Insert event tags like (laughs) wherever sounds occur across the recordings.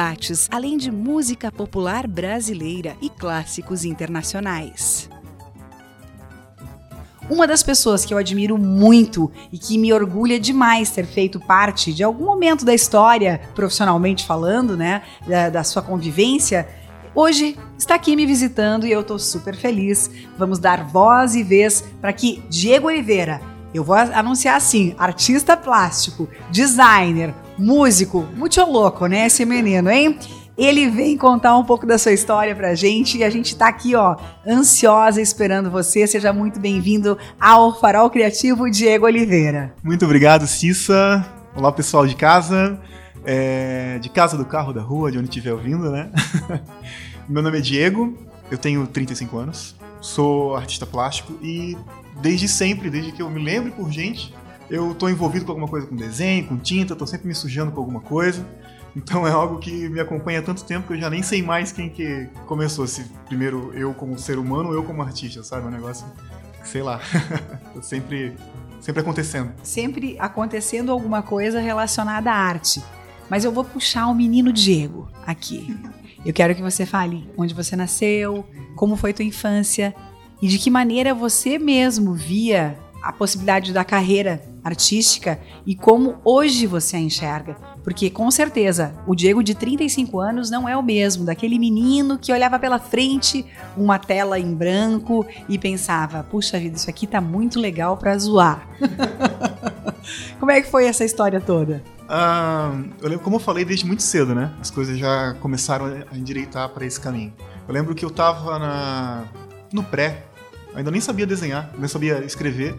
debates, além de música popular brasileira e clássicos internacionais. Uma das pessoas que eu admiro muito e que me orgulha demais ter feito parte de algum momento da história, profissionalmente falando, né, da, da sua convivência, hoje está aqui me visitando e eu estou super feliz. Vamos dar voz e vez para que Diego Oliveira, eu vou anunciar assim: artista plástico, designer, músico, muito louco, né? Esse menino, hein? Ele vem contar um pouco da sua história pra gente e a gente tá aqui, ó, ansiosa esperando você. Seja muito bem-vindo ao Farol Criativo Diego Oliveira. Muito obrigado, Cissa. Olá, pessoal de casa, é, de casa, do carro, da rua, de onde estiver ouvindo, né? (laughs) Meu nome é Diego, eu tenho 35 anos, sou artista plástico e desde sempre, desde que eu me lembro por gente, eu tô envolvido com alguma coisa com desenho, com tinta, tô sempre me sujando com alguma coisa. Então é algo que me acompanha há tanto tempo que eu já nem sei mais quem que começou. Se primeiro eu como ser humano ou eu como artista, sabe? É um negócio, sei lá, (laughs) tô sempre, sempre acontecendo. Sempre acontecendo alguma coisa relacionada à arte. Mas eu vou puxar o menino Diego aqui. Eu quero que você fale onde você nasceu, como foi tua infância e de que maneira você mesmo via a possibilidade da carreira artística e como hoje você a enxerga. Porque com certeza o Diego de 35 anos não é o mesmo daquele menino que olhava pela frente uma tela em branco e pensava: puxa vida, isso aqui tá muito legal para zoar. (laughs) como é que foi essa história toda? Ah, eu lembro, como eu falei desde muito cedo, né? As coisas já começaram a endireitar para esse caminho. Eu lembro que eu tava na, no pré, ainda nem sabia desenhar, nem sabia escrever.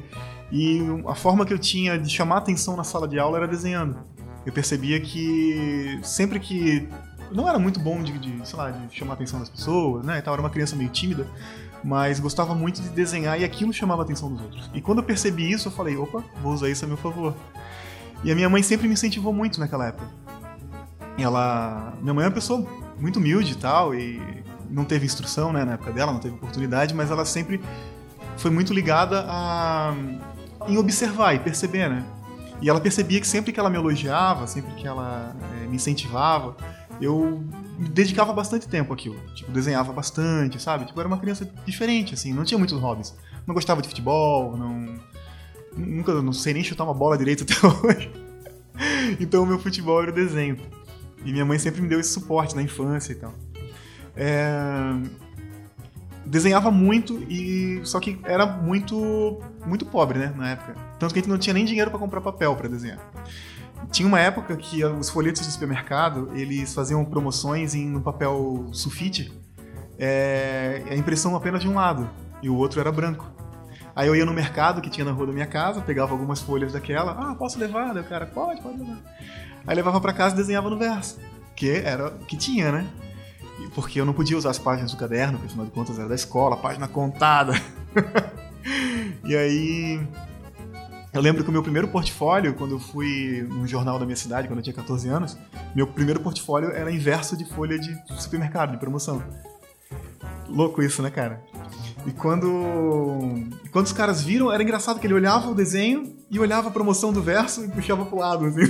E a forma que eu tinha de chamar atenção na sala de aula era desenhando. Eu percebia que sempre que não era muito bom de, de, sei lá, de chamar atenção das pessoas, né? Eu era uma criança meio tímida, mas gostava muito de desenhar e aquilo chamava a atenção dos outros. E quando eu percebi isso, eu falei, opa, vou usar isso a meu favor. E a minha mãe sempre me incentivou muito naquela época. Ela, minha mãe é uma pessoa muito humilde e tal, e não teve instrução, né, na época dela, não teve oportunidade, mas ela sempre foi muito ligada a em observar e perceber, né? E ela percebia que sempre que ela me elogiava, sempre que ela é, me incentivava, eu dedicava bastante tempo àquilo. Tipo, desenhava bastante, sabe? Tipo, era uma criança diferente, assim, não tinha muitos hobbies. Não gostava de futebol, não. Nunca, não sei nem chutar uma bola direito (laughs) até hoje. então, o meu futebol era o desenho. E minha mãe sempre me deu esse suporte na infância e tal. É... Desenhava muito e só que era muito muito pobre, né, na época. Tanto que a gente não tinha nem dinheiro para comprar papel para desenhar. Tinha uma época que os folhetos do supermercado, eles faziam promoções em um papel sulfite, é, a impressão apenas de um lado, e o outro era branco. Aí eu ia no mercado que tinha na rua da minha casa, pegava algumas folhas daquela, ah, posso levar? O cara, pode, pode levar. Aí levava para casa e desenhava no verso, que era o que tinha, né? Porque eu não podia usar as páginas do caderno, porque afinal de contas era da escola, página contada. (laughs) e aí. Eu lembro que o meu primeiro portfólio, quando eu fui no jornal da minha cidade, quando eu tinha 14 anos, meu primeiro portfólio era inverso de folha de supermercado, de promoção. Louco isso, né, cara? E quando, quando os caras viram, era engraçado que ele olhava o desenho e olhava a promoção do verso e puxava pro lado, assim.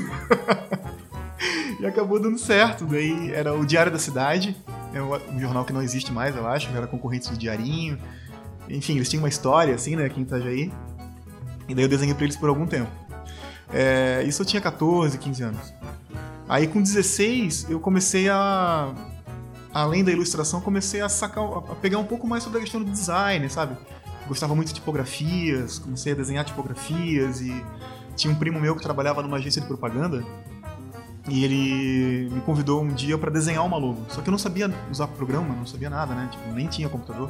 (laughs) e acabou dando certo. Daí era o Diário da Cidade, é um jornal que não existe mais, eu acho, era concorrente do Diarinho. Enfim, eles tinham uma história, assim, né, aqui em Itajaí. E daí eu desenhei pra eles por algum tempo. É, isso eu tinha 14, 15 anos. Aí com 16 eu comecei a. Além da ilustração, comecei a sacar, a pegar um pouco mais sobre a questão do design, sabe? Gostava muito de tipografias, comecei a desenhar tipografias e tinha um primo meu que trabalhava numa agência de propaganda e ele me convidou um dia para desenhar uma logo. Só que eu não sabia usar programa, não sabia nada, né? Tipo, nem tinha computador.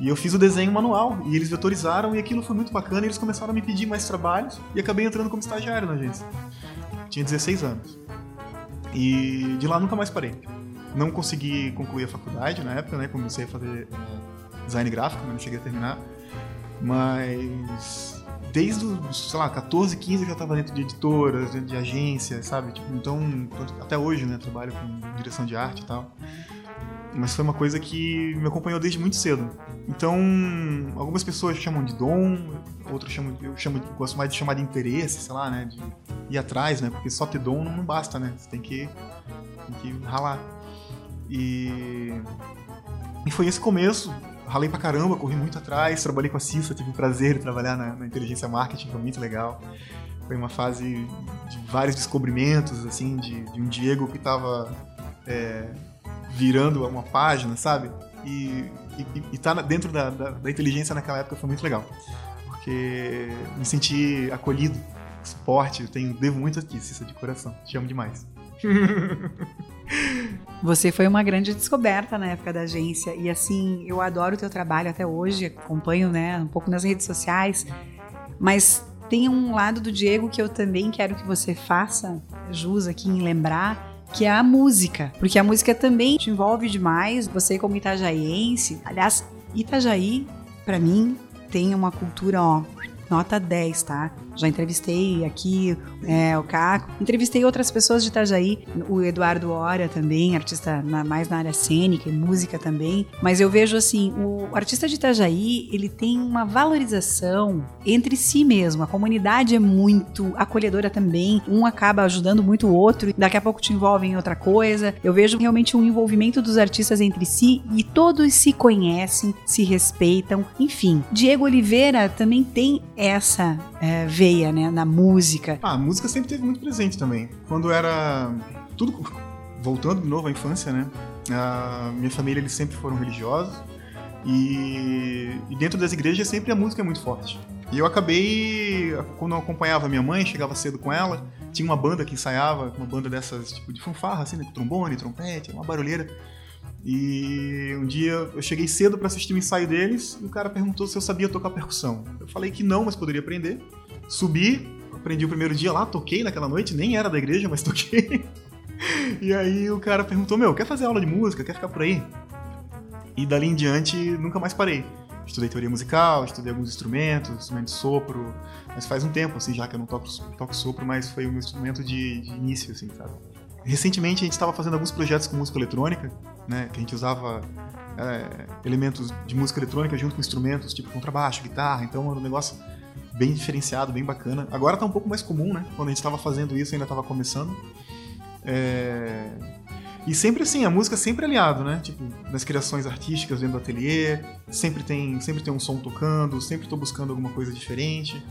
E eu fiz o desenho manual e eles vetorizaram e aquilo foi muito bacana e eles começaram a me pedir mais trabalhos e acabei entrando como estagiário na agência. Tinha 16 anos. E de lá nunca mais parei. Não consegui concluir a faculdade na época, né? Comecei a fazer uh, design gráfico, mas não cheguei a terminar. Mas desde os, sei lá, 14, 15 eu já estava dentro de editoras, dentro de agências, sabe? Tipo, então, até hoje, né? Trabalho com direção de arte e tal. Mas foi uma coisa que me acompanhou desde muito cedo. Então, algumas pessoas chamam de dom, outras chamam, eu chamo, gosto mais de chamar de interesse, sei lá, né? De ir atrás, né? Porque só ter dom não basta, né? Você tem que, tem que ralar. E, e foi esse começo ralei pra caramba, corri muito atrás, trabalhei com a Cissa, tive o prazer de trabalhar na, na inteligência marketing, foi muito legal. Foi uma fase de vários descobrimentos, assim, de, de um Diego que estava é, virando uma página, sabe? E, e, e tá dentro da, da, da, inteligência naquela época foi muito legal. Porque me senti acolhido, suporte, eu tenho, devo muito a Cissa, de coração. Te amo demais. (laughs) Você foi uma grande descoberta na época da agência. E assim, eu adoro o teu trabalho até hoje, acompanho, né, um pouco nas redes sociais, mas tem um lado do Diego que eu também quero que você faça jus aqui em lembrar, que é a música, porque a música também te envolve demais, você como itajaiense, aliás, Itajaí, para mim, tem uma cultura, ó, nota 10, tá? Já entrevistei aqui é, o Caco, entrevistei outras pessoas de Itajaí, o Eduardo Ora também, artista na, mais na área cênica e música também. Mas eu vejo assim, o artista de Itajaí, ele tem uma valorização entre si mesmo. A comunidade é muito acolhedora também. Um acaba ajudando muito o outro, daqui a pouco te envolve em outra coisa. Eu vejo realmente um envolvimento dos artistas entre si e todos se conhecem, se respeitam. Enfim, Diego Oliveira também tem essa é, veia, né, na música. Ah, a música sempre teve muito presente também. Quando era tudo voltando de novo à infância, né? A minha família eles sempre foram religiosos e, e dentro das igrejas sempre a música é muito forte. E eu acabei, quando eu acompanhava minha mãe, chegava cedo com ela, tinha uma banda que ensaiava, uma banda dessas tipo de fanfarra, assim, né? trombone, trompete, uma barulheira. E um dia eu cheguei cedo para assistir o ensaio deles e o cara perguntou se eu sabia tocar percussão. Eu falei que não, mas poderia aprender. Subi, aprendi o primeiro dia lá, toquei naquela noite, nem era da igreja, mas (laughs) toquei. e aí o cara perguntou: Meu, quer fazer aula de música? Quer ficar por aí? E dali em diante nunca mais parei. Estudei teoria musical, estudei alguns instrumentos, instrumento de sopro, mas faz um tempo, assim, já que eu não toco, toco sopro, mas foi um instrumento de, de início, assim, sabe? Recentemente a gente estava fazendo alguns projetos com música eletrônica, né? Que a gente usava é, elementos de música eletrônica junto com instrumentos, tipo contrabaixo, guitarra, então era um negócio bem diferenciado, bem bacana. Agora tá um pouco mais comum, né? Quando a gente estava fazendo isso, ainda estava começando. É... E sempre assim, a música sempre aliado, né? Tipo, nas criações artísticas dentro do ateliê, sempre tem, sempre tem um som tocando, sempre estou buscando alguma coisa diferente.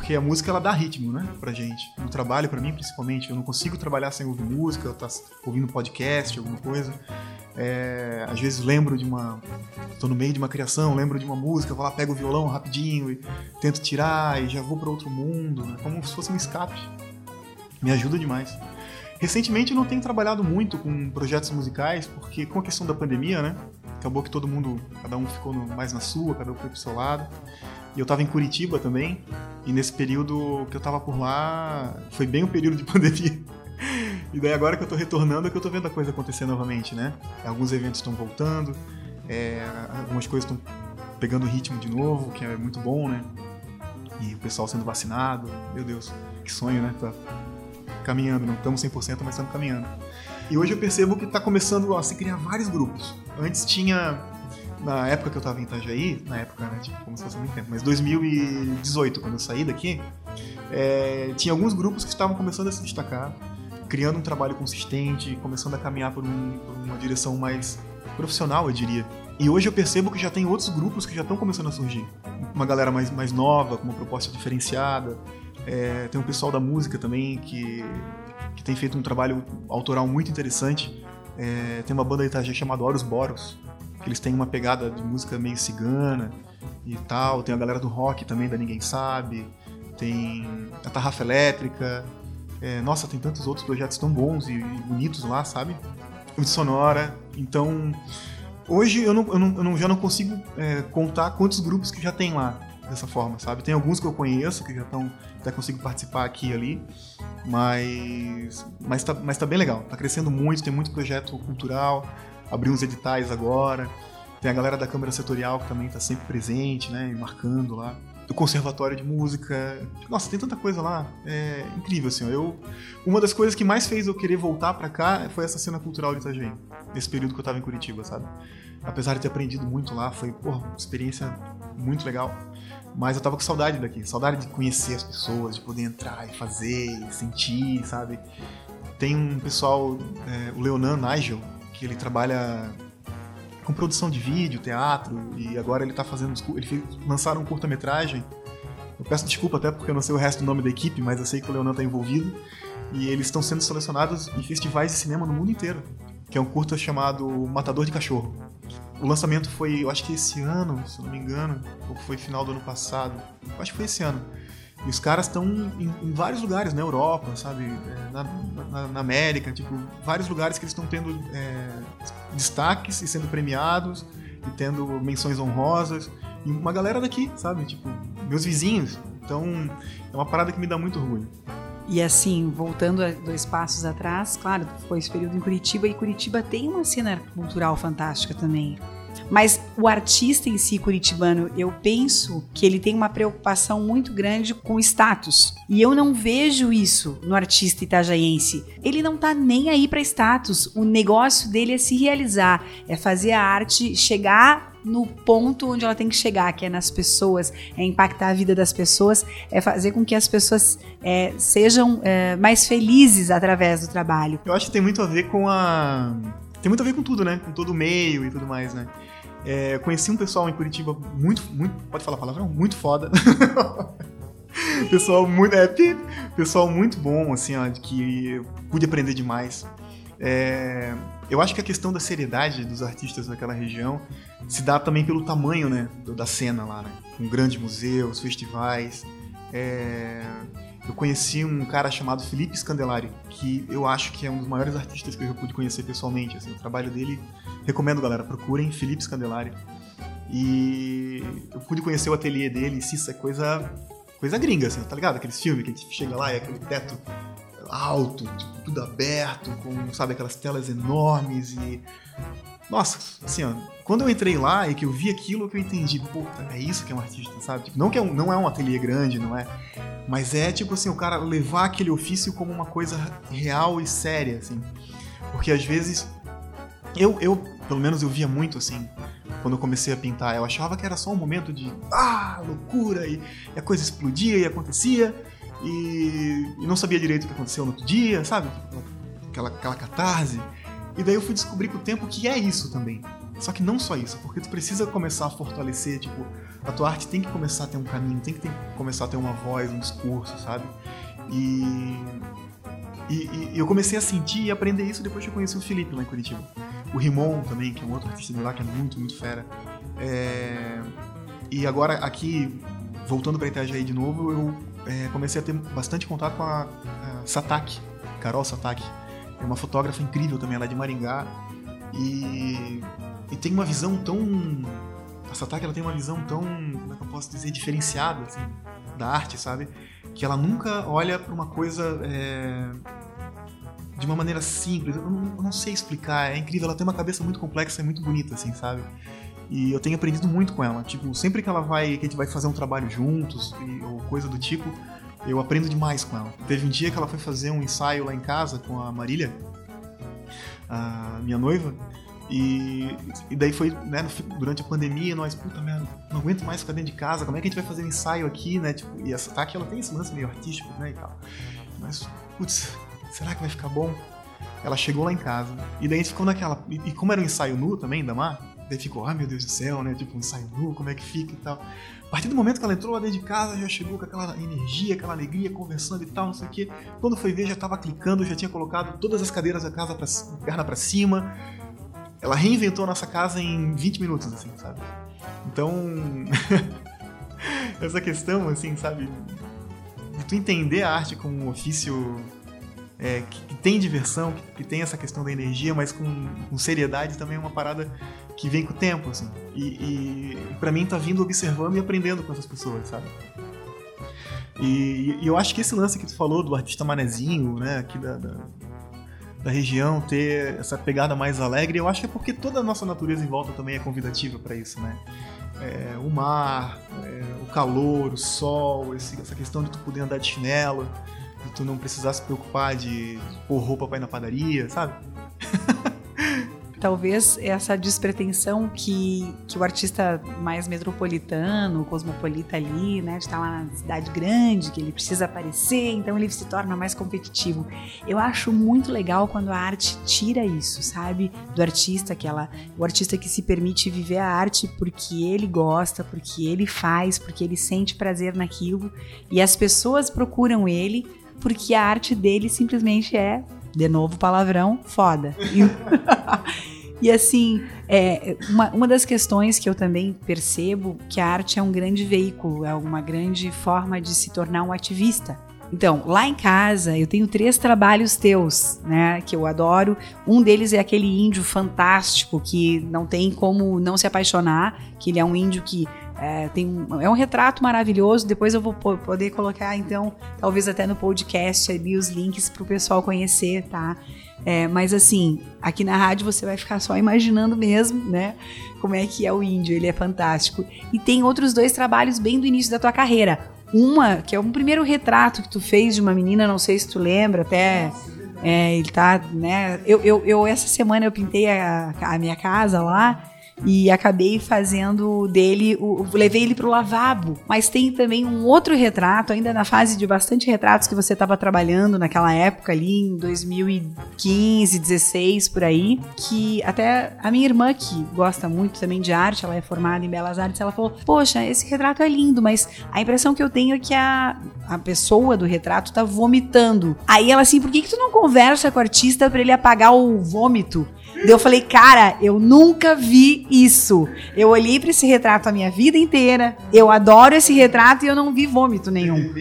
Porque a música ela dá ritmo, né, pra gente. No trabalho, para mim principalmente, eu não consigo trabalhar sem ouvir música, eu tá ouvindo podcast, alguma coisa. É, às vezes lembro de uma. tô no meio de uma criação, lembro de uma música, vou lá, pego o violão rapidinho e tento tirar e já vou para outro mundo, né, como se fosse um escape. Me ajuda demais. Recentemente eu não tenho trabalhado muito com projetos musicais, porque com a questão da pandemia, né? Acabou que todo mundo, cada um ficou no, mais na sua, cada um foi pro seu lado. E eu estava em Curitiba também, e nesse período que eu estava por lá, foi bem um período de (laughs) pandemia. E daí agora que eu estou retornando é que eu estou vendo a coisa acontecer novamente, né? Alguns eventos estão voltando, é, algumas coisas estão pegando ritmo de novo, que é muito bom, né? E o pessoal sendo vacinado, meu Deus, que sonho, né? Tá caminhando, não estamos 100%, mas estamos caminhando. E hoje eu percebo que está começando a se criar vários grupos. Antes tinha na época que eu tava em Itajaí, na época, né, tipo, como se fosse muito tempo, mas 2018, quando eu saí daqui, é, tinha alguns grupos que estavam começando a se destacar, criando um trabalho consistente, começando a caminhar por, um, por uma direção mais profissional, eu diria. E hoje eu percebo que já tem outros grupos que já estão começando a surgir. Uma galera mais, mais nova, com uma proposta diferenciada. É, tem um pessoal da música também que, que tem feito um trabalho autoral muito interessante. É, tem uma banda de chamada Horus Boros, que eles têm uma pegada de música meio cigana e tal. Tem a galera do rock também, da Ninguém Sabe. Tem a Tarrafa Elétrica. É, nossa, tem tantos outros projetos tão bons e, e bonitos lá, sabe? De Sonora. Então, hoje eu, não, eu, não, eu não, já não consigo é, contar quantos grupos que já tem lá dessa forma, sabe? Tem alguns que eu conheço que já estão, até consigo participar aqui e ali, mas mas tá, mas tá bem legal, tá crescendo muito, tem muito projeto cultural, abriu uns editais agora, tem a galera da Câmara Setorial que também tá sempre presente, né, marcando lá do conservatório de música. Nossa, tem tanta coisa lá. É incrível, assim. Eu, uma das coisas que mais fez eu querer voltar para cá foi essa cena cultural de Itajaí. Nesse período que eu tava em Curitiba, sabe? Apesar de ter aprendido muito lá, foi, porra, uma experiência muito legal. Mas eu tava com saudade daqui. Saudade de conhecer as pessoas, de poder entrar e fazer, e sentir, sabe? Tem um pessoal, é, o Leonan Nigel, que ele trabalha com produção de vídeo, teatro, e agora ele tá fazendo. Ele fez, lançaram um curta-metragem. Eu peço desculpa até porque eu não sei o resto do nome da equipe, mas eu sei que o Leonan tá envolvido. E eles estão sendo selecionados em festivais de cinema no mundo inteiro. Que é um curta chamado Matador de Cachorro. O lançamento foi, eu acho que esse ano, se não me engano, ou foi final do ano passado. Eu acho que foi esse ano. E os caras estão em, em, vários lugares, na Europa, sabe? É, na, na, na América, tipo, vários lugares que eles estão tendo é, destaques e sendo premiados e tendo menções honrosas. E uma galera daqui, sabe? Tipo, meus vizinhos. Então, é uma parada que me dá muito orgulho. E assim, voltando a dois passos atrás, claro, foi esse período em Curitiba e Curitiba tem uma cena cultural fantástica também. Mas o artista em si curitibano, eu penso que ele tem uma preocupação muito grande com status. E eu não vejo isso no artista itajaiense. Ele não tá nem aí para status. O negócio dele é se realizar, é fazer a arte chegar no ponto onde ela tem que chegar, que é nas pessoas, é impactar a vida das pessoas, é fazer com que as pessoas é, sejam é, mais felizes através do trabalho. Eu acho que tem muito a ver com a. Tem muito a ver com tudo, né? Com todo o meio e tudo mais, né? É, conheci um pessoal em Curitiba muito, muito, pode falar palavrão? Muito foda. (laughs) pessoal muito, é, pessoal muito bom, assim, ó, que pude aprender demais. É, eu acho que a questão da seriedade dos artistas daquela região se dá também pelo tamanho, né, da cena lá, né, com grandes museus, festivais. É, eu conheci um cara chamado Felipe Scandelari, que eu acho que é um dos maiores artistas que eu já pude conhecer pessoalmente. Assim, o trabalho dele, recomendo, galera, procurem Felipe Scandelari. E eu pude conhecer o ateliê dele, e isso é coisa, coisa gringa, assim, tá ligado? Aqueles filmes que a gente chega lá e é aquele teto alto, tipo, tudo aberto, com, sabe, aquelas telas enormes e nossa, assim, ó, quando eu entrei lá e que eu vi aquilo, que eu entendi, puta, é isso que é um artista, sabe? Tipo, não que é um, não é um ateliê grande, não é? Mas é tipo assim, o cara levar aquele ofício como uma coisa real e séria, assim. Porque às vezes eu, eu pelo menos eu via muito assim, quando eu comecei a pintar, eu achava que era só um momento de ah, loucura e, e a coisa explodia e acontecia e, e, não sabia direito o que aconteceu no outro dia, sabe? Aquela, aquela catarse. E daí eu fui descobrir com o tempo que é isso também. Só que não só isso, porque tu precisa começar a fortalecer, tipo, a tua arte tem que começar a ter um caminho, tem que ter, começar a ter uma voz, um discurso, sabe? E, e, e, eu comecei a sentir e aprender isso depois que eu conheci o Felipe lá em Curitiba. O Rimon também, que é um outro artista de lá que é muito, muito fera. É... E agora aqui, voltando para Itajaí de novo, eu é, comecei a ter bastante contato com a, a Sataki, Carol Sataki é uma fotógrafa incrível também, ela é de Maringá. E, e tem uma visão tão. A Sataki ela tem uma visão tão, como é que eu posso dizer, diferenciada assim, da arte, sabe? Que ela nunca olha para uma coisa é, de uma maneira simples. Eu não, eu não, sei explicar, é incrível. Ela tem uma cabeça muito complexa e muito bonita, assim, sabe? E eu tenho aprendido muito com ela. Tipo, sempre que ela vai, que a gente vai fazer um trabalho juntos e, ou coisa do tipo, eu aprendo demais com ela. Teve um dia que ela foi fazer um ensaio lá em casa com a Marília, a minha noiva, e, e daí foi, né, durante a pandemia, nós, puta merda, não aguento mais ficar dentro de casa, como é que a gente vai fazer um ensaio aqui, né? Tipo, e essa Taki, ela tem esse lance meio artístico, né, e tal. Mas, putz, será que vai ficar bom? Ela chegou lá em casa, e daí a gente ficou naquela. E, e como era um ensaio nu também, da Mar, daí ficou, ah, meu Deus do céu, né? Tipo, um ensaio nu, como é que fica e tal. A partir do momento que ela entrou lá dentro de casa, já chegou com aquela energia, aquela alegria, conversando e tal, não sei o quê. Quando foi ver, já estava clicando, já tinha colocado todas as cadeiras da casa, pra, perna para cima. Ela reinventou a nossa casa em 20 minutos, assim, sabe? Então, (laughs) essa questão, assim, sabe? De tu entender a arte como um ofício é, que, que, tem diversão, que, que, tem essa questão da energia, mas com, com seriedade também é uma parada que vem com o tempo, assim. E, e para mim tá vindo observando e aprendendo com essas pessoas, sabe? E, e, eu acho que esse lance que tu falou do artista manezinho, né, aqui da, da, da, região, ter essa pegada mais alegre, eu acho que é porque toda a nossa natureza em volta também é convidativa para isso, né? É, o mar, é, o calor, o sol, esse, essa questão de tu poder andar de chinelo, de tu não precisar se preocupar de pôr roupa pra ir na padaria, sabe? (laughs) talvez essa despretensão que, que o artista mais metropolitano, cosmopolita ali, né, de estar lá na cidade grande, que ele precisa aparecer, então ele se torna mais competitivo. Eu acho muito legal quando a arte tira isso, sabe? Do artista, aquela, o artista que se permite viver a arte porque ele gosta, porque ele faz, porque ele sente prazer naquilo, e as pessoas procuram ele porque a arte dele simplesmente é de novo palavrão, foda. (laughs) E, assim, é, uma, uma das questões que eu também percebo que a arte é um grande veículo, é uma grande forma de se tornar um ativista. Então, lá em casa eu tenho três trabalhos teus, né, que eu adoro. Um deles é aquele índio fantástico que não tem como não se apaixonar, que ele é um índio que é, tem um, é um retrato maravilhoso. Depois eu vou poder colocar, então, talvez até no podcast ali os links para o pessoal conhecer, tá? É, mas assim, aqui na rádio você vai ficar só imaginando mesmo, né? Como é que é o índio, ele é fantástico. E tem outros dois trabalhos bem do início da tua carreira. Uma, que é um primeiro retrato que tu fez de uma menina, não sei se tu lembra, até. É, ele tá, né? Eu, eu, eu, essa semana eu pintei a, a minha casa lá e acabei fazendo dele, o, levei ele para o lavabo. Mas tem também um outro retrato, ainda na fase de bastante retratos que você estava trabalhando naquela época ali, em 2015, 16 por aí, que até a minha irmã que gosta muito também de arte, ela é formada em belas artes, ela falou: "Poxa, esse retrato é lindo, mas a impressão que eu tenho é que a, a pessoa do retrato tá vomitando". Aí ela assim: "Por que que tu não conversa com o artista para ele apagar o vômito?" Eu falei, cara, eu nunca vi isso. Eu olhei para esse retrato a minha vida inteira. Eu adoro esse retrato e eu não vi vômito nenhum.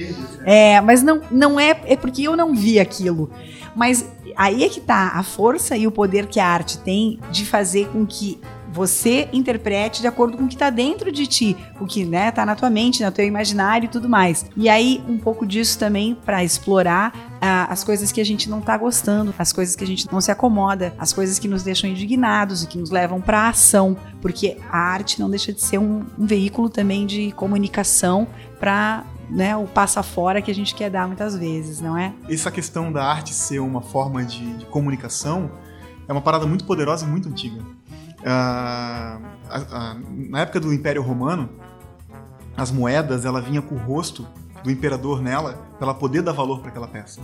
É, mas não, não é, é porque eu não vi aquilo. Mas aí é que tá a força e o poder que a arte tem de fazer com que você interprete de acordo com o que está dentro de ti, o que né, tá na tua mente, no teu imaginário e tudo mais. E aí um pouco disso também para explorar uh, as coisas que a gente não tá gostando, as coisas que a gente não se acomoda, as coisas que nos deixam indignados e que nos levam para ação, porque a arte não deixa de ser um, um veículo também de comunicação para né, o passa fora que a gente quer dar muitas vezes, não é? Essa questão da arte ser uma forma de, de comunicação é uma parada muito poderosa e muito antiga. Uh, na época do Império Romano, as moedas ela vinha com o rosto do imperador nela para ela poder dar valor para aquela peça,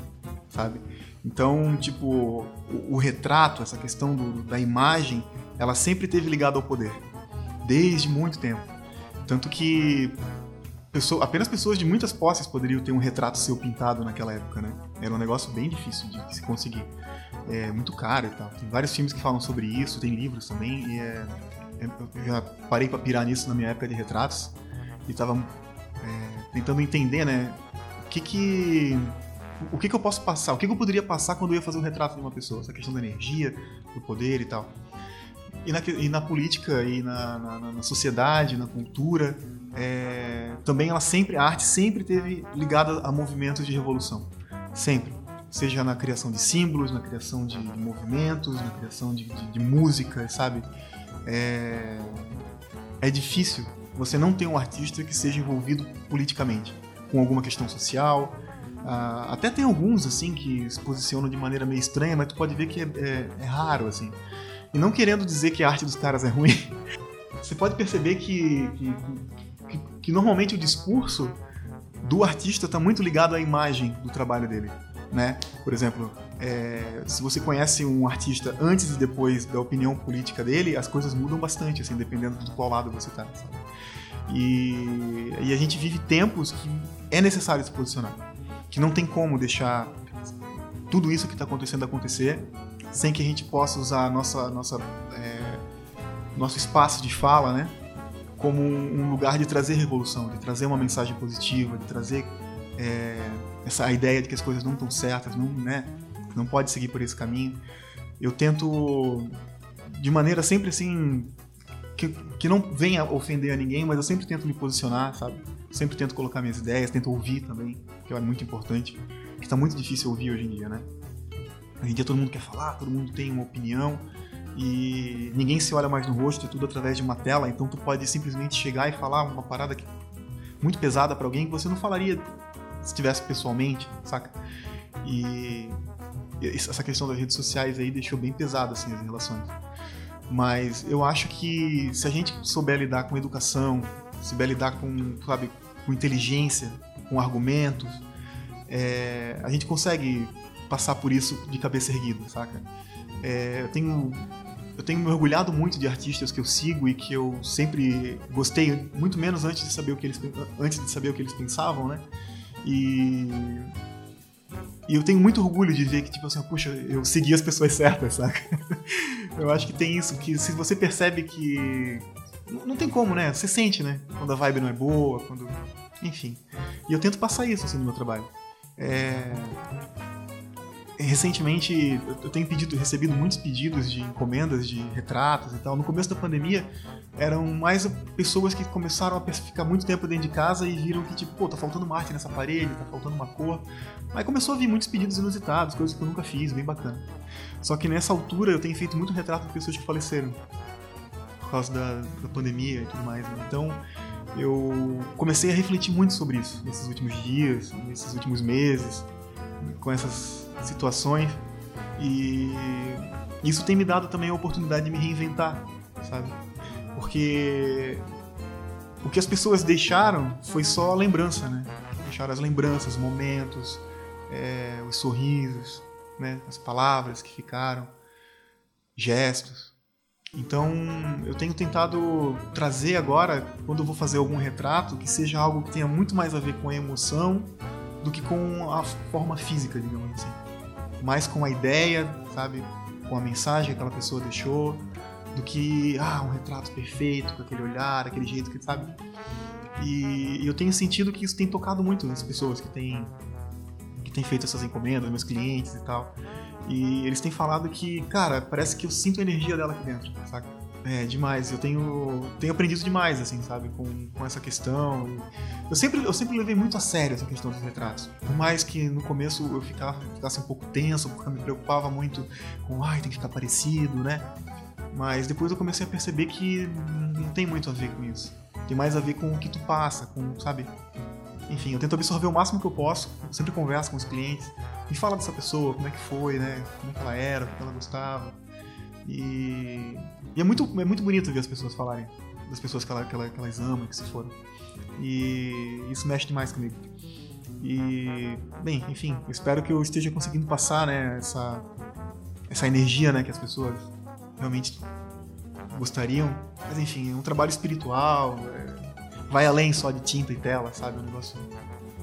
sabe? Então, tipo, o, o retrato, essa questão do, da imagem, ela sempre teve ligada ao poder, desde muito tempo. Tanto que pessoa, apenas pessoas de muitas posses poderiam ter um retrato seu pintado naquela época, né? Era um negócio bem difícil de se conseguir é muito caro e tal. Tem vários filmes que falam sobre isso, tem livros também, e é, é eu já parei para pirar nisso na minha época de retratos e tava é, tentando entender, né, o que que o que que eu posso passar, o que que eu poderia passar quando eu ia fazer um retrato de uma pessoa, essa questão da energia, do poder e tal. E na, e na política e na, na, na sociedade, na cultura, é, também ela sempre, a arte sempre teve ligada a movimentos de revolução, sempre seja na criação de símbolos, na criação de, movimentos, na criação de, de, de música, sabe? É, é difícil você não ter um artista que seja envolvido politicamente, com alguma questão social. Uh, até tem alguns, assim, que se posicionam de maneira meio estranha, mas tu pode ver que é, é, é raro, assim. E não querendo dizer que a arte dos caras é ruim, (laughs) você pode perceber que, que, que, que normalmente o discurso do artista está muito ligado à imagem do trabalho dele né? Por exemplo, é, se você conhece um artista antes e depois da opinião política dele, as coisas mudam bastante, assim, dependendo do qual lado você tá. Sabe? E, e a gente vive tempos que é necessário se posicionar, que não tem como deixar tudo isso que está acontecendo acontecer sem que a gente possa usar nossa nossa é, nosso espaço de fala, né? Como um lugar de trazer revolução, de trazer uma mensagem positiva, de trazer é, essa ideia de que as coisas não estão certas, não, né, não pode seguir por esse caminho. Eu tento, de maneira sempre assim, que, que não venha ofender a ninguém, mas eu sempre tento me posicionar, sabe? Sempre tento colocar minhas ideias, tento ouvir também, que é muito importante. Que tá muito difícil ouvir hoje em dia, né? Hoje em dia todo mundo quer falar, todo mundo tem uma opinião e ninguém se olha mais no rosto, é tudo através de uma tela, então tu pode simplesmente chegar e falar uma parada que, muito pesada para alguém que você não falaria se estivesse pessoalmente, saca? E essa questão das redes sociais aí deixou bem pesado assim as relações. Mas eu acho que se a gente souber lidar com educação, souber lidar com, sabe, com inteligência, com argumentos, é, a gente consegue passar por isso de cabeça erguida, saca? É, eu tenho eu tenho me orgulhado muito de artistas que eu sigo e que eu sempre gostei muito menos antes de saber o que eles antes de saber o que eles pensavam, né? E e eu tenho muito orgulho de ver que, tipo assim, puxa, eu segui as pessoas certas, saca? (laughs) eu acho que tem isso, que se você percebe que. Não tem como, né? Você sente, né? Quando a vibe não é boa, quando. Enfim. E eu tento passar isso assim no meu trabalho. É recentemente eu tenho pedido, recebido muitos pedidos de encomendas de retratos e tal. No começo da pandemia eram mais pessoas que começaram a ficar muito tempo dentro de casa e viram que tipo, pô, tá faltando uma arte nessa parede, tá faltando uma cor. Aí começou a vir muitos pedidos inusitados, coisas que eu nunca fiz, bem bacana. Só que nessa altura eu tenho feito muito retrato de pessoas que faleceram por causa da, da pandemia e tudo mais. Né? Então eu comecei a refletir muito sobre isso nesses últimos dias, nesses últimos meses, com essas situações e isso tem me dado também a oportunidade de me reinventar, sabe? Porque o que as pessoas deixaram foi só a lembrança, né? Deixaram as lembranças, momentos, é, os sorrisos, né? As palavras que ficaram, gestos. Então, eu tenho tentado trazer agora, quando eu vou fazer algum retrato, que seja algo que tenha muito mais a ver com a emoção do que com a forma física, digamos assim mais com a ideia, sabe? Com a mensagem que aquela pessoa deixou, do que, ah, um retrato perfeito, com aquele olhar, aquele jeito que, sabe? E eu tenho sentido que isso tem tocado muito nas pessoas que têm, que têm feito essas encomendas, meus clientes e tal. E eles têm falado que, cara, parece que eu sinto a energia dela aqui dentro, saca? É, demais. Eu tenho, tenho aprendido demais, assim, sabe, com, com essa questão. Eu sempre, eu sempre levei muito a sério essa questão dos retratos. Por mais que no começo eu ficava, ficasse um pouco tenso, porque eu me preocupava muito com, ai, tem que ficar parecido, né? Mas depois eu comecei a perceber que não tem muito a ver com isso. Tem mais a ver com o que tu passa, com, sabe? Enfim, eu tento absorver o máximo que eu posso. Sempre converso com os clientes. Me fala dessa pessoa, como é que foi, né? Como é que ela era, o que ela gostava. E, e é, muito, é muito bonito ver as pessoas falarem das pessoas que, ela, que, ela, que elas amam, que se foram. E isso mexe demais comigo. E, bem, enfim, espero que eu esteja conseguindo passar né, essa, essa energia né, que as pessoas realmente gostariam. Mas, enfim, é um trabalho espiritual, é, vai além só de tinta e tela, sabe? É um negócio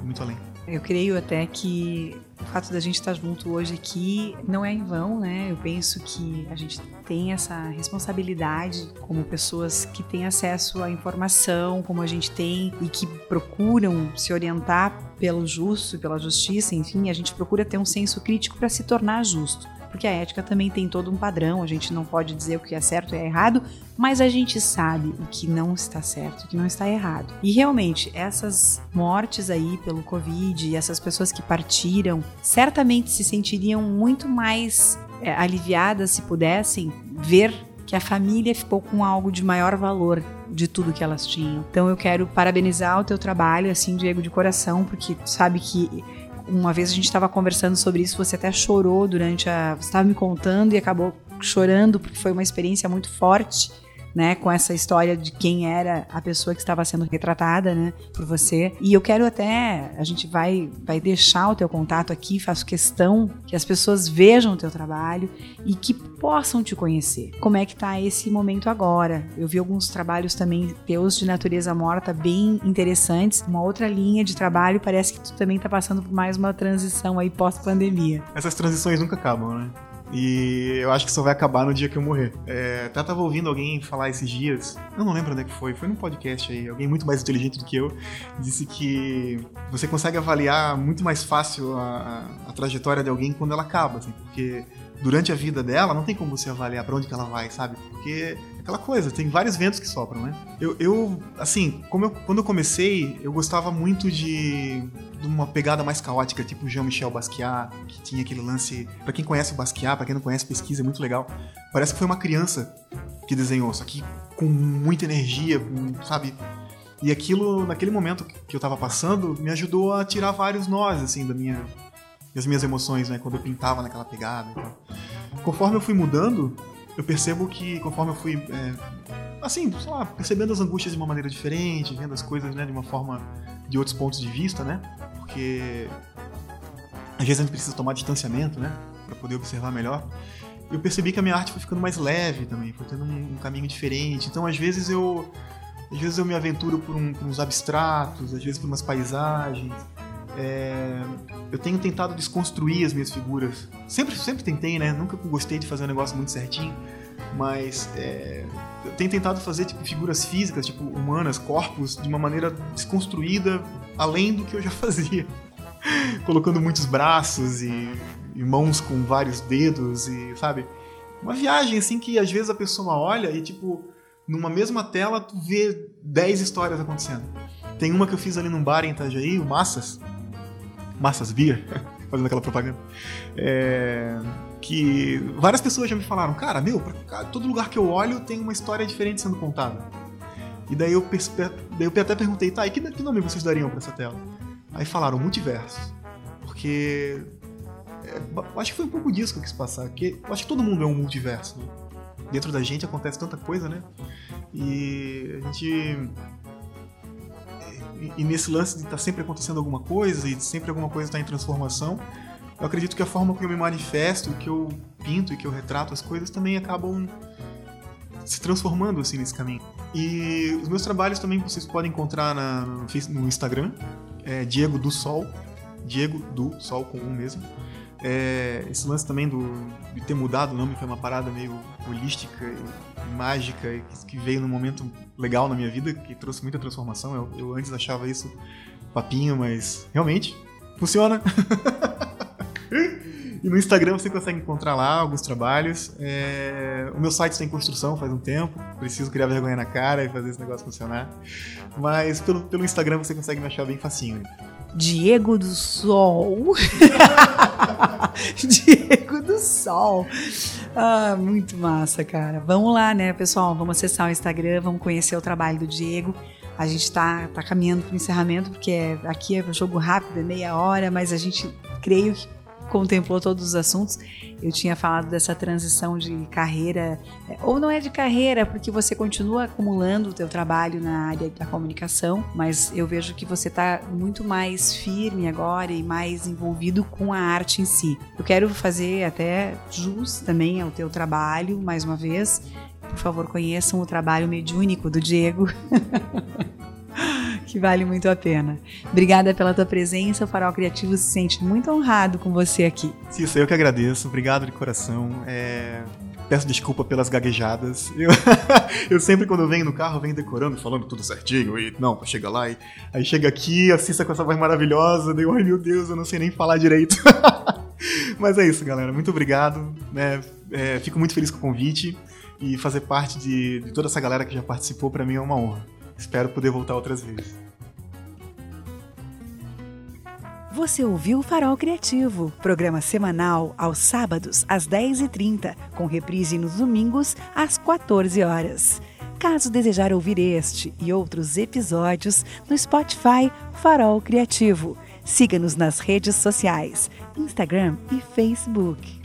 muito além. Eu creio até que o fato da gente estar junto hoje aqui não é em vão, né? Eu penso que a gente tem essa responsabilidade como pessoas que têm acesso à informação, como a gente tem e que procuram se orientar pelo justo, pela justiça, enfim, a gente procura ter um senso crítico para se tornar justo porque a ética também tem todo um padrão, a gente não pode dizer o que é certo e é errado, mas a gente sabe o que não está certo, o que não está errado. E realmente, essas mortes aí pelo Covid e essas pessoas que partiram, certamente se sentiriam muito mais é, aliviadas se pudessem ver que a família ficou com algo de maior valor de tudo que elas tinham. Então eu quero parabenizar o teu trabalho, assim, Diego, de coração, porque sabe que uma vez a gente estava conversando sobre isso, você até chorou durante a. Você estava me contando e acabou chorando porque foi uma experiência muito forte né, com essa história de quem era a pessoa que estava sendo retratada, né, por você. E eu quero até, a gente vai vai deixar o teu contato aqui, faço questão que as pessoas vejam o teu trabalho e que possam te conhecer. Como é que tá esse momento agora? Eu vi alguns trabalhos também teus de natureza morta bem interessantes, uma outra linha de trabalho, parece que tu também tá passando por mais uma transição aí pós-pandemia. Essas transições nunca acabam, né? E eu acho que só vai acabar no dia que eu morrer. É, até tava ouvindo alguém falar esses dias, eu não lembro onde é que foi, foi num podcast aí, alguém muito mais inteligente do que eu, disse que você consegue avaliar muito mais fácil a, a, a trajetória de alguém quando ela acaba, assim, porque durante a vida dela não tem como você avaliar para onde que ela vai, sabe? Porque aquela coisa, tem vários ventos que sopram, né? Eu, eu assim, como eu, quando eu comecei, eu gostava muito de, de uma pegada mais caótica, tipo Jean-Michel Basquiat, que tinha aquele lance. Para quem conhece o Basquiat, para quem não conhece, pesquisa, é muito legal. Parece que foi uma criança que desenhou, só que com muita energia, sabe? E aquilo, naquele momento que eu tava passando, me ajudou a tirar vários nós, assim, da minha, das minhas emoções, né? Quando eu pintava naquela pegada. Então. Conforme eu fui mudando, eu percebo que conforme eu fui, é, assim, sei lá, percebendo as angústias de uma maneira diferente, vendo as coisas, né, de uma forma, de outros pontos de vista, né? Porque às vezes a gente precisa tomar distanciamento, né? Pra poder observar melhor. Eu percebi que a minha arte foi ficando mais leve também, foi tendo um, um caminho diferente. Então, às vezes eu às vezes eu me aventuro por, um, por uns abstratos, às vezes por umas paisagens. É, eu tenho tentado desconstruir as minhas figuras. Sempre, sempre tentei, né? Nunca gostei de fazer um negócio muito certinho. Mas é, eu tenho tentado fazer tipo, figuras físicas, tipo humanas, corpos, de uma maneira desconstruída, além do que eu já (laughs) fazia. Colocando muitos braços e, e mãos com vários dedos e, sabe? Uma viagem assim que às vezes a pessoa olha e tipo numa mesma tela tu vê 10 histórias acontecendo. Tem uma que eu fiz ali num bar em Itajaí, o Massas. Massas Beer, (laughs) fazendo aquela propaganda. É, que várias pessoas já me falaram, cara, meu, pra, todo lugar que eu olho tem uma história diferente sendo contada. E daí eu, daí eu até perguntei, tá, e que, que nome vocês dariam para essa tela? Aí falaram multiverso. Porque. É, acho que foi um pouco disso que eu quis passar. Que, acho que todo mundo é um multiverso. Né? dentro da gente acontece tanta coisa, né? E a gente. E, nesse lance de estar tá sempre acontecendo alguma coisa e sempre alguma coisa está em transformação, eu acredito que a forma que eu me manifesto, que eu pinto e que eu retrato as coisas também acabam se transformando assim nesse caminho. E os meus trabalhos também vocês podem encontrar na, no, Instagram, é Diego do Sol, Diego do Sol com um mesmo. É, esse lance também do, de ter mudado o nome foi uma parada meio holística e mágica que, que, veio num momento legal na minha vida, que trouxe muita transformação. Eu, eu antes achava isso papinho, mas realmente funciona. (laughs) e no Instagram você consegue encontrar lá alguns trabalhos. É, o meu site está em construção faz um tempo, preciso criar vergonha na cara e fazer esse negócio funcionar. Mas pelo, pelo Instagram você consegue me achar bem facinho. Diego do Sol. (laughs) Diego do Sol. Ah, muito massa, cara. Vamos lá, né, pessoal? Vamos acessar o Instagram, vamos conhecer o trabalho do Diego. A gente está tá caminhando para o encerramento, porque é, aqui é jogo rápido, é meia hora, mas a gente creio que contemplou todos os assuntos. Eu tinha falado dessa transição de carreira, é, ou não é de carreira, porque você continua acumulando o teu trabalho na área da comunicação, mas eu vejo que você está muito mais firme agora e mais envolvido com a arte em si. Eu quero fazer até jus também ao teu trabalho, mais uma vez. Por favor, conheçam o trabalho mediúnico do Diego. (laughs) (laughs) que vale muito a pena. Obrigada pela tua presença. O Farol Criativo se sente muito honrado com você aqui. Isso, eu que agradeço. Obrigado de coração. É... Peço desculpa pelas gaguejadas. Eu, (laughs) eu sempre, quando venho no carro, venho decorando, falando tudo certinho. E não, chega lá e. Aí chega aqui, assista com essa voz maravilhosa. Daí, ai meu Deus, eu não sei nem falar direito. (laughs) Mas é isso, galera. Muito obrigado. Né? É, fico muito feliz com o convite. E fazer parte de, de toda essa galera que já participou, para mim, é uma honra. Espero poder voltar outras vezes. Você ouviu o Farol Criativo, programa semanal aos sábados às 10h30, com reprise nos domingos às 14 horas. Caso desejar ouvir este e outros episódios no Spotify Farol Criativo, siga-nos nas redes sociais, Instagram e Facebook.